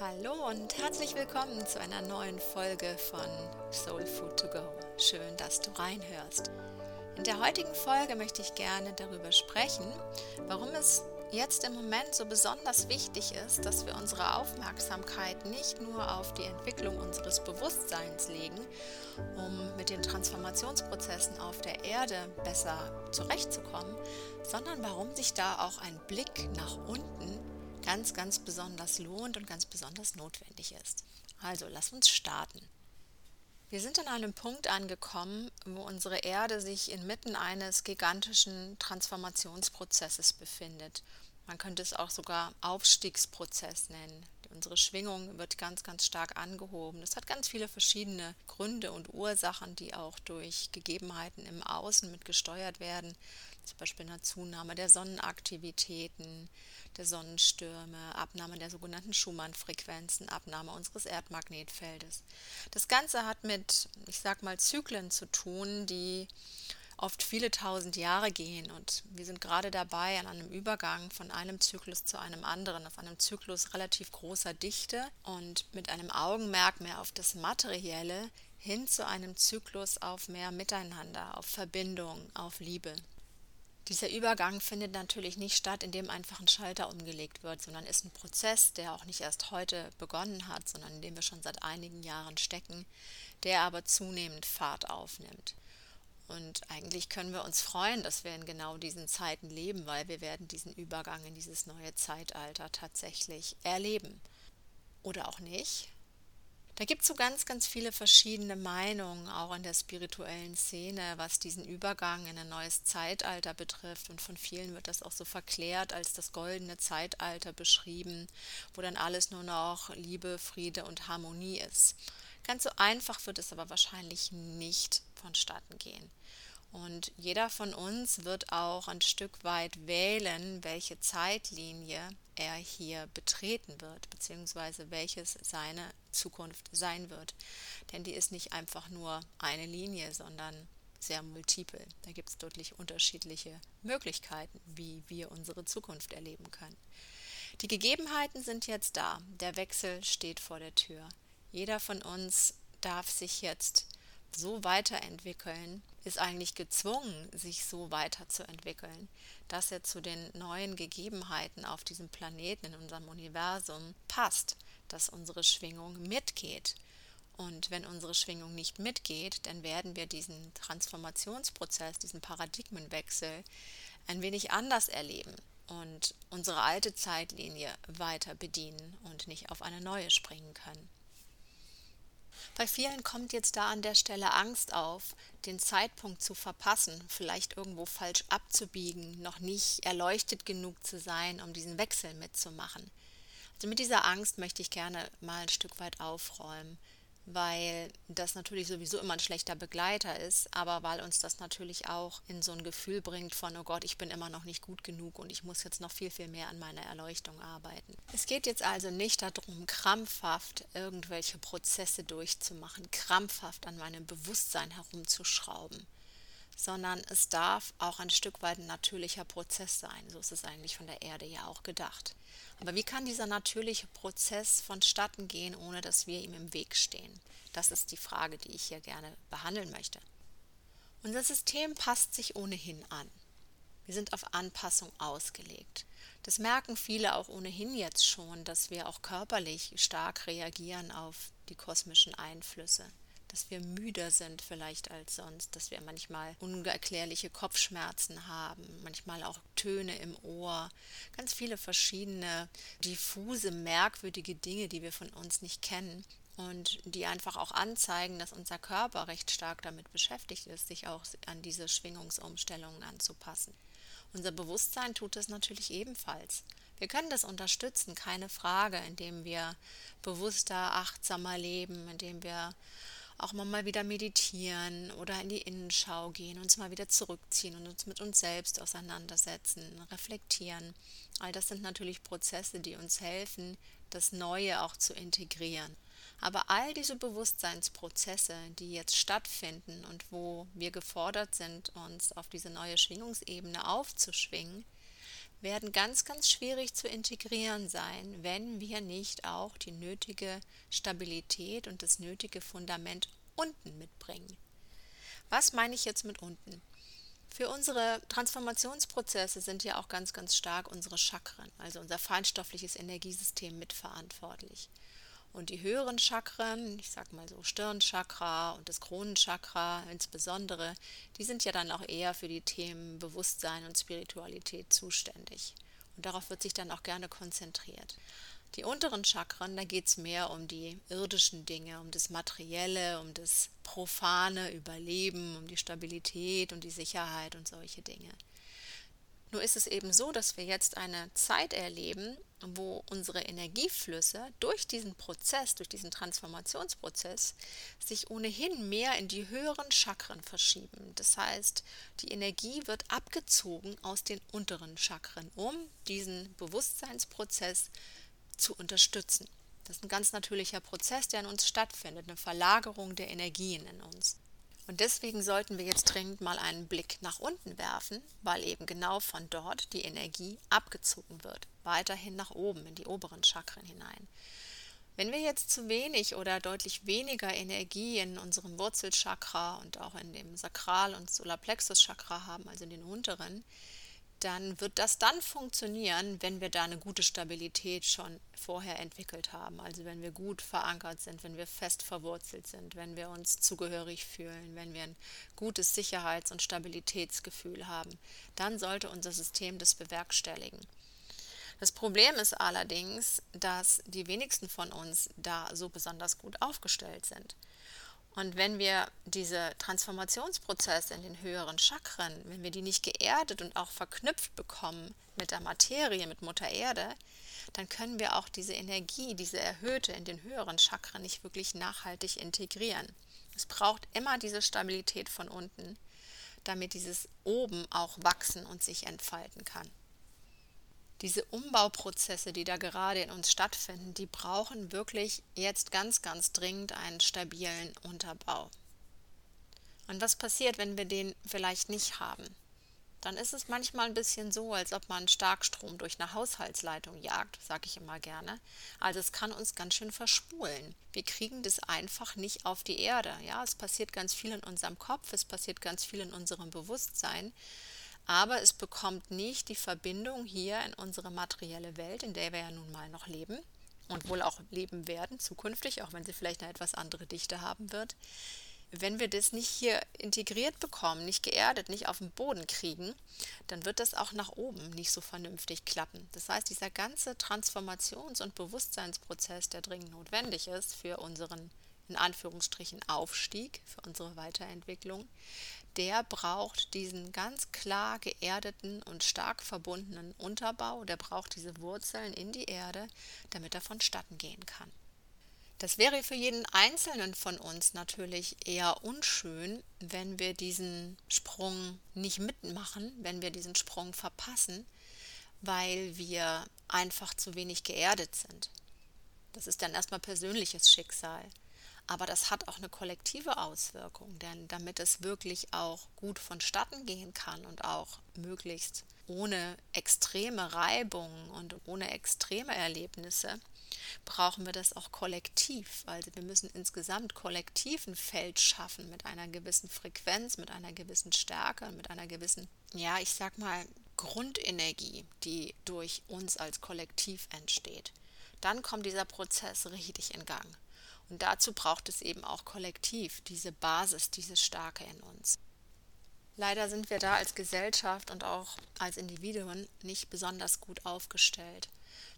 Hallo und herzlich willkommen zu einer neuen Folge von Soul Food to Go. Schön, dass du reinhörst. In der heutigen Folge möchte ich gerne darüber sprechen, warum es jetzt im Moment so besonders wichtig ist, dass wir unsere Aufmerksamkeit nicht nur auf die Entwicklung unseres Bewusstseins legen, um mit den Transformationsprozessen auf der Erde besser zurechtzukommen, sondern warum sich da auch ein Blick nach unten ganz, ganz besonders lohnt und ganz besonders notwendig ist. Also lass uns starten. Wir sind an einem Punkt angekommen, wo unsere Erde sich inmitten eines gigantischen Transformationsprozesses befindet. Man könnte es auch sogar Aufstiegsprozess nennen. Unsere Schwingung wird ganz, ganz stark angehoben. Das hat ganz viele verschiedene Gründe und Ursachen, die auch durch Gegebenheiten im Außen mit gesteuert werden. Zum Beispiel eine Zunahme der Sonnenaktivitäten, der Sonnenstürme, Abnahme der sogenannten Schumann-Frequenzen, Abnahme unseres Erdmagnetfeldes. Das Ganze hat mit, ich sag mal, Zyklen zu tun, die oft viele tausend Jahre gehen. Und wir sind gerade dabei an einem Übergang von einem Zyklus zu einem anderen, auf einem Zyklus relativ großer Dichte und mit einem Augenmerk mehr auf das Materielle hin zu einem Zyklus auf mehr Miteinander, auf Verbindung, auf Liebe. Dieser Übergang findet natürlich nicht statt, indem einfach ein Schalter umgelegt wird, sondern ist ein Prozess, der auch nicht erst heute begonnen hat, sondern in dem wir schon seit einigen Jahren stecken, der aber zunehmend Fahrt aufnimmt. Und eigentlich können wir uns freuen, dass wir in genau diesen Zeiten leben, weil wir werden diesen Übergang in dieses neue Zeitalter tatsächlich erleben. Oder auch nicht. Da gibt es so ganz, ganz viele verschiedene Meinungen, auch in der spirituellen Szene, was diesen Übergang in ein neues Zeitalter betrifft. Und von vielen wird das auch so verklärt als das goldene Zeitalter beschrieben, wo dann alles nur noch Liebe, Friede und Harmonie ist. Ganz so einfach wird es aber wahrscheinlich nicht vonstatten gehen. Und jeder von uns wird auch ein Stück weit wählen, welche Zeitlinie er hier betreten wird, beziehungsweise welches seine Zukunft sein wird. Denn die ist nicht einfach nur eine Linie, sondern sehr multiple. Da gibt es deutlich unterschiedliche Möglichkeiten, wie wir unsere Zukunft erleben können. Die Gegebenheiten sind jetzt da. Der Wechsel steht vor der Tür. Jeder von uns darf sich jetzt so weiterentwickeln, ist eigentlich gezwungen, sich so weiterzuentwickeln, dass er zu den neuen Gegebenheiten auf diesem Planeten, in unserem Universum passt, dass unsere Schwingung mitgeht. Und wenn unsere Schwingung nicht mitgeht, dann werden wir diesen Transformationsprozess, diesen Paradigmenwechsel ein wenig anders erleben und unsere alte Zeitlinie weiter bedienen und nicht auf eine neue springen können. Bei vielen kommt jetzt da an der Stelle Angst auf, den Zeitpunkt zu verpassen, vielleicht irgendwo falsch abzubiegen, noch nicht erleuchtet genug zu sein, um diesen Wechsel mitzumachen. Also mit dieser Angst möchte ich gerne mal ein Stück weit aufräumen weil das natürlich sowieso immer ein schlechter Begleiter ist, aber weil uns das natürlich auch in so ein Gefühl bringt von, oh Gott, ich bin immer noch nicht gut genug und ich muss jetzt noch viel, viel mehr an meiner Erleuchtung arbeiten. Es geht jetzt also nicht darum, krampfhaft irgendwelche Prozesse durchzumachen, krampfhaft an meinem Bewusstsein herumzuschrauben, sondern es darf auch ein Stück weit ein natürlicher Prozess sein. So ist es eigentlich von der Erde ja auch gedacht. Aber wie kann dieser natürliche Prozess vonstatten gehen, ohne dass wir ihm im Weg stehen? Das ist die Frage, die ich hier gerne behandeln möchte. Unser System passt sich ohnehin an. Wir sind auf Anpassung ausgelegt. Das merken viele auch ohnehin jetzt schon, dass wir auch körperlich stark reagieren auf die kosmischen Einflüsse dass wir müder sind vielleicht als sonst, dass wir manchmal unerklärliche Kopfschmerzen haben, manchmal auch Töne im Ohr, ganz viele verschiedene diffuse, merkwürdige Dinge, die wir von uns nicht kennen und die einfach auch anzeigen, dass unser Körper recht stark damit beschäftigt ist, sich auch an diese Schwingungsumstellungen anzupassen. Unser Bewusstsein tut es natürlich ebenfalls. Wir können das unterstützen, keine Frage, indem wir bewusster, achtsamer leben, indem wir auch mal wieder meditieren oder in die Innenschau gehen, uns mal wieder zurückziehen und uns mit uns selbst auseinandersetzen, reflektieren. All das sind natürlich Prozesse, die uns helfen, das Neue auch zu integrieren. Aber all diese Bewusstseinsprozesse, die jetzt stattfinden und wo wir gefordert sind, uns auf diese neue Schwingungsebene aufzuschwingen, werden ganz, ganz schwierig zu integrieren sein, wenn wir nicht auch die nötige Stabilität und das nötige Fundament unten mitbringen. Was meine ich jetzt mit unten? Für unsere Transformationsprozesse sind ja auch ganz, ganz stark unsere Chakren, also unser feinstoffliches Energiesystem mitverantwortlich. Und die höheren Chakren, ich sag mal so Stirnchakra und das Kronenchakra insbesondere, die sind ja dann auch eher für die Themen Bewusstsein und Spiritualität zuständig. Und darauf wird sich dann auch gerne konzentriert. Die unteren Chakren, da geht es mehr um die irdischen Dinge, um das Materielle, um das profane Überleben, um die Stabilität und die Sicherheit und solche Dinge. Nur ist es eben so, dass wir jetzt eine Zeit erleben, wo unsere Energieflüsse durch diesen Prozess, durch diesen Transformationsprozess, sich ohnehin mehr in die höheren Chakren verschieben. Das heißt, die Energie wird abgezogen aus den unteren Chakren, um diesen Bewusstseinsprozess zu unterstützen. Das ist ein ganz natürlicher Prozess, der in uns stattfindet, eine Verlagerung der Energien in uns. Und deswegen sollten wir jetzt dringend mal einen Blick nach unten werfen, weil eben genau von dort die Energie abgezogen wird, weiterhin nach oben in die oberen Chakren hinein. Wenn wir jetzt zu wenig oder deutlich weniger Energie in unserem Wurzelchakra und auch in dem Sakral- und Solarplexus-Chakra haben, also in den unteren, dann wird das dann funktionieren, wenn wir da eine gute Stabilität schon vorher entwickelt haben. Also wenn wir gut verankert sind, wenn wir fest verwurzelt sind, wenn wir uns zugehörig fühlen, wenn wir ein gutes Sicherheits- und Stabilitätsgefühl haben, dann sollte unser System das bewerkstelligen. Das Problem ist allerdings, dass die wenigsten von uns da so besonders gut aufgestellt sind. Und wenn wir diese Transformationsprozesse in den höheren Chakren, wenn wir die nicht geerdet und auch verknüpft bekommen mit der Materie, mit Mutter Erde, dann können wir auch diese Energie, diese erhöhte in den höheren Chakren nicht wirklich nachhaltig integrieren. Es braucht immer diese Stabilität von unten, damit dieses oben auch wachsen und sich entfalten kann diese Umbauprozesse, die da gerade in uns stattfinden, die brauchen wirklich jetzt ganz, ganz dringend einen stabilen Unterbau. Und was passiert, wenn wir den vielleicht nicht haben? Dann ist es manchmal ein bisschen so, als ob man Starkstrom durch eine Haushaltsleitung jagt, sage ich immer gerne. Also es kann uns ganz schön verspulen. Wir kriegen das einfach nicht auf die Erde. Ja, es passiert ganz viel in unserem Kopf, es passiert ganz viel in unserem Bewusstsein aber es bekommt nicht die Verbindung hier in unsere materielle Welt, in der wir ja nun mal noch leben und wohl auch leben werden zukünftig, auch wenn sie vielleicht eine etwas andere Dichte haben wird. Wenn wir das nicht hier integriert bekommen, nicht geerdet, nicht auf den Boden kriegen, dann wird das auch nach oben nicht so vernünftig klappen. Das heißt, dieser ganze Transformations- und Bewusstseinsprozess, der dringend notwendig ist für unseren in Anführungsstrichen Aufstieg, für unsere Weiterentwicklung, der braucht diesen ganz klar geerdeten und stark verbundenen Unterbau, der braucht diese Wurzeln in die Erde, damit er vonstatten gehen kann. Das wäre für jeden Einzelnen von uns natürlich eher unschön, wenn wir diesen Sprung nicht mitmachen, wenn wir diesen Sprung verpassen, weil wir einfach zu wenig geerdet sind. Das ist dann erstmal persönliches Schicksal. Aber das hat auch eine kollektive Auswirkung, denn damit es wirklich auch gut vonstatten gehen kann und auch möglichst ohne extreme Reibungen und ohne extreme Erlebnisse, brauchen wir das auch kollektiv. Also wir müssen insgesamt kollektiv ein Feld schaffen mit einer gewissen Frequenz, mit einer gewissen Stärke, mit einer gewissen, ja, ich sag mal, Grundenergie, die durch uns als Kollektiv entsteht. Dann kommt dieser Prozess richtig in Gang. Und dazu braucht es eben auch kollektiv diese Basis, diese Starke in uns. Leider sind wir da als Gesellschaft und auch als Individuen nicht besonders gut aufgestellt.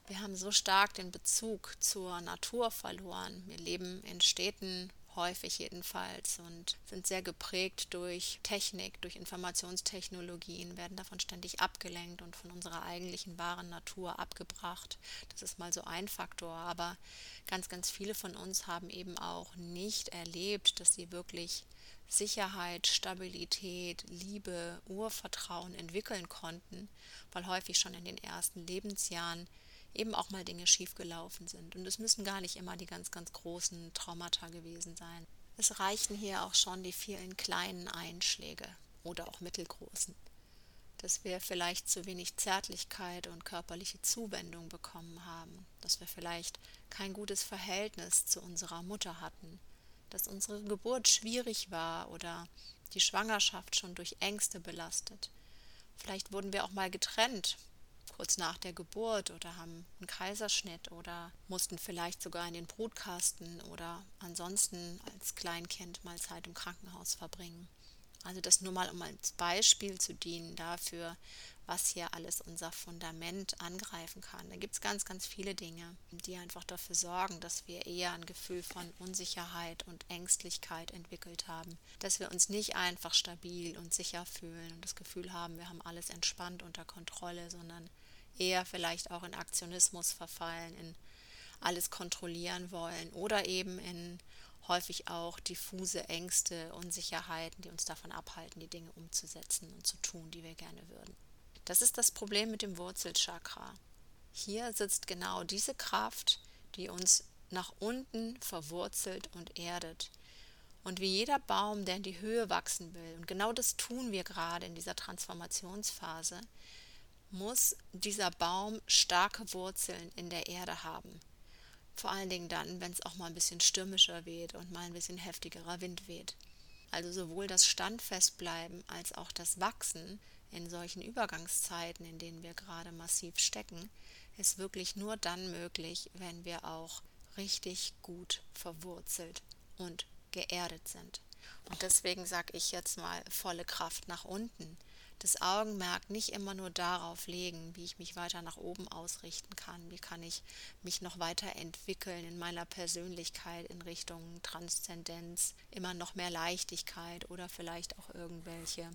Wir haben so stark den Bezug zur Natur verloren. Wir leben in Städten, häufig jedenfalls, und sind sehr geprägt durch Technik, durch Informationstechnologien, werden davon ständig abgelenkt und von unserer eigentlichen wahren Natur abgebracht. Das ist mal so ein Faktor, aber ganz, ganz viele von uns haben eben auch nicht erlebt, dass sie wirklich Sicherheit, Stabilität, Liebe, Urvertrauen entwickeln konnten, weil häufig schon in den ersten Lebensjahren eben auch mal Dinge schiefgelaufen sind. Und es müssen gar nicht immer die ganz, ganz großen Traumata gewesen sein. Es reichen hier auch schon die vielen kleinen Einschläge oder auch mittelgroßen. dass wir vielleicht zu wenig Zärtlichkeit und körperliche Zuwendung bekommen haben, dass wir vielleicht kein gutes Verhältnis zu unserer Mutter hatten, dass unsere Geburt schwierig war oder die Schwangerschaft schon durch Ängste belastet. Vielleicht wurden wir auch mal getrennt, kurz nach der Geburt oder haben einen Kaiserschnitt oder mussten vielleicht sogar in den Brutkasten oder ansonsten als Kleinkind mal Zeit im Krankenhaus verbringen. Also das nur mal um als Beispiel zu dienen dafür, was hier alles unser Fundament angreifen kann. Da gibt es ganz, ganz viele Dinge, die einfach dafür sorgen, dass wir eher ein Gefühl von Unsicherheit und Ängstlichkeit entwickelt haben, dass wir uns nicht einfach stabil und sicher fühlen und das Gefühl haben, wir haben alles entspannt unter Kontrolle, sondern eher vielleicht auch in Aktionismus verfallen, in alles kontrollieren wollen oder eben in häufig auch diffuse Ängste, Unsicherheiten, die uns davon abhalten, die Dinge umzusetzen und zu tun, die wir gerne würden. Das ist das Problem mit dem Wurzelchakra. Hier sitzt genau diese Kraft, die uns nach unten verwurzelt und erdet. Und wie jeder Baum, der in die Höhe wachsen will, und genau das tun wir gerade in dieser Transformationsphase, muss dieser Baum starke Wurzeln in der Erde haben. Vor allen Dingen dann, wenn es auch mal ein bisschen stürmischer weht und mal ein bisschen heftigerer Wind weht. Also sowohl das Standfestbleiben als auch das Wachsen in solchen Übergangszeiten, in denen wir gerade massiv stecken, ist wirklich nur dann möglich, wenn wir auch richtig gut verwurzelt und geerdet sind. Und deswegen sage ich jetzt mal volle Kraft nach unten das Augenmerk nicht immer nur darauf legen, wie ich mich weiter nach oben ausrichten kann, wie kann ich mich noch weiter entwickeln in meiner Persönlichkeit in Richtung Transzendenz, immer noch mehr Leichtigkeit oder vielleicht auch irgendwelche,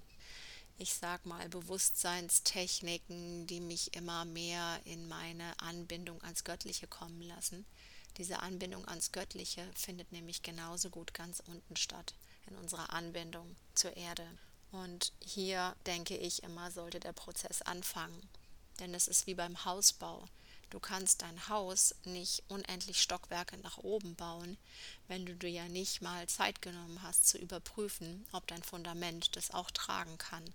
ich sag mal, Bewusstseinstechniken, die mich immer mehr in meine Anbindung ans Göttliche kommen lassen. Diese Anbindung ans Göttliche findet nämlich genauso gut ganz unten statt, in unserer Anbindung zur Erde. Und hier denke ich immer, sollte der Prozess anfangen. Denn es ist wie beim Hausbau. Du kannst dein Haus nicht unendlich Stockwerke nach oben bauen, wenn du dir ja nicht mal Zeit genommen hast zu überprüfen, ob dein Fundament das auch tragen kann.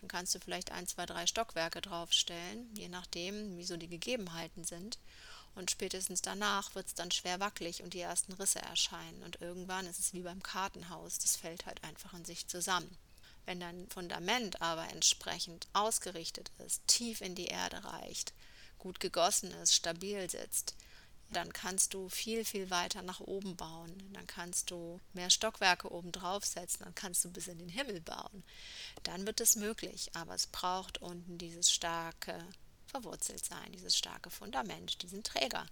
Dann kannst du vielleicht ein, zwei, drei Stockwerke draufstellen, je nachdem, wie so die Gegebenheiten sind. Und spätestens danach wird es dann schwer wackelig und die ersten Risse erscheinen. Und irgendwann ist es wie beim Kartenhaus, das fällt halt einfach in sich zusammen. Wenn dein Fundament aber entsprechend ausgerichtet ist, tief in die Erde reicht, gut gegossen ist, stabil sitzt, dann kannst du viel, viel weiter nach oben bauen. Dann kannst du mehr Stockwerke oben draufsetzen, dann kannst du bis in den Himmel bauen. Dann wird es möglich, aber es braucht unten dieses starke Verwurzeltsein, dieses starke Fundament, diesen Träger.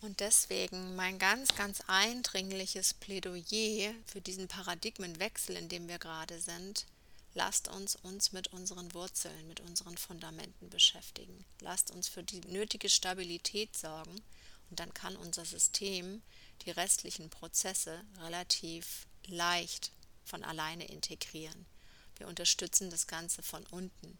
Und deswegen mein ganz, ganz eindringliches Plädoyer für diesen Paradigmenwechsel, in dem wir gerade sind, Lasst uns uns mit unseren Wurzeln, mit unseren Fundamenten beschäftigen. Lasst uns für die nötige Stabilität sorgen und dann kann unser System die restlichen Prozesse relativ leicht von alleine integrieren. Wir unterstützen das Ganze von unten.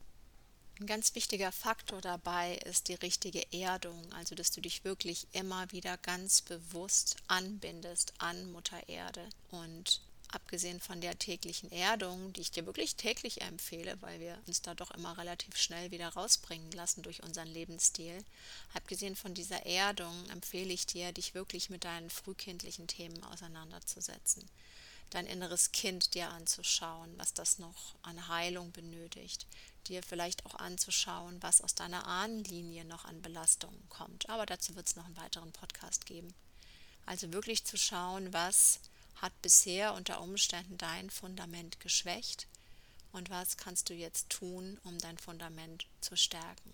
Ein ganz wichtiger Faktor dabei ist die richtige Erdung, also dass du dich wirklich immer wieder ganz bewusst anbindest an Mutter Erde und abgesehen von der täglichen Erdung, die ich dir wirklich täglich empfehle, weil wir uns da doch immer relativ schnell wieder rausbringen lassen durch unseren Lebensstil, abgesehen von dieser Erdung empfehle ich dir, dich wirklich mit deinen frühkindlichen Themen auseinanderzusetzen. Dein inneres Kind dir anzuschauen, was das noch an Heilung benötigt, dir vielleicht auch anzuschauen, was aus deiner Ahnenlinie noch an Belastungen kommt. Aber dazu wird es noch einen weiteren Podcast geben. Also wirklich zu schauen, was hat bisher unter Umständen dein Fundament geschwächt und was kannst du jetzt tun, um dein Fundament zu stärken.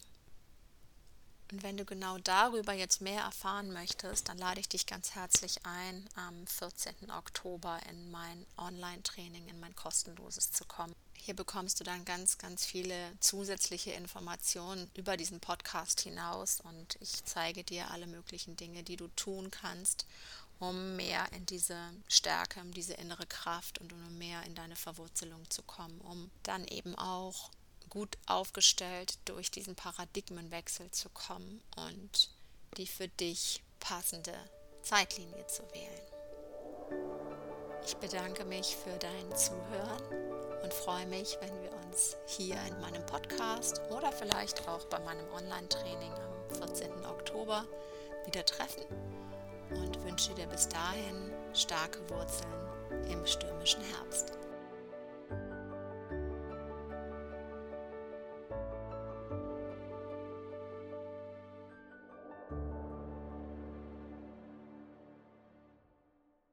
Und wenn du genau darüber jetzt mehr erfahren möchtest, dann lade ich dich ganz herzlich ein, am 14. Oktober in mein Online-Training, in mein kostenloses zu kommen. Hier bekommst du dann ganz, ganz viele zusätzliche Informationen über diesen Podcast hinaus und ich zeige dir alle möglichen Dinge, die du tun kannst, um mehr in diese Stärke, um diese innere Kraft und um mehr in deine Verwurzelung zu kommen, um dann eben auch gut aufgestellt durch diesen Paradigmenwechsel zu kommen und die für dich passende Zeitlinie zu wählen. Ich bedanke mich für dein Zuhören und freue mich, wenn wir uns hier in meinem Podcast oder vielleicht auch bei meinem Online-Training am 14. Oktober wieder treffen und wünsche dir bis dahin starke Wurzeln im stürmischen Herbst.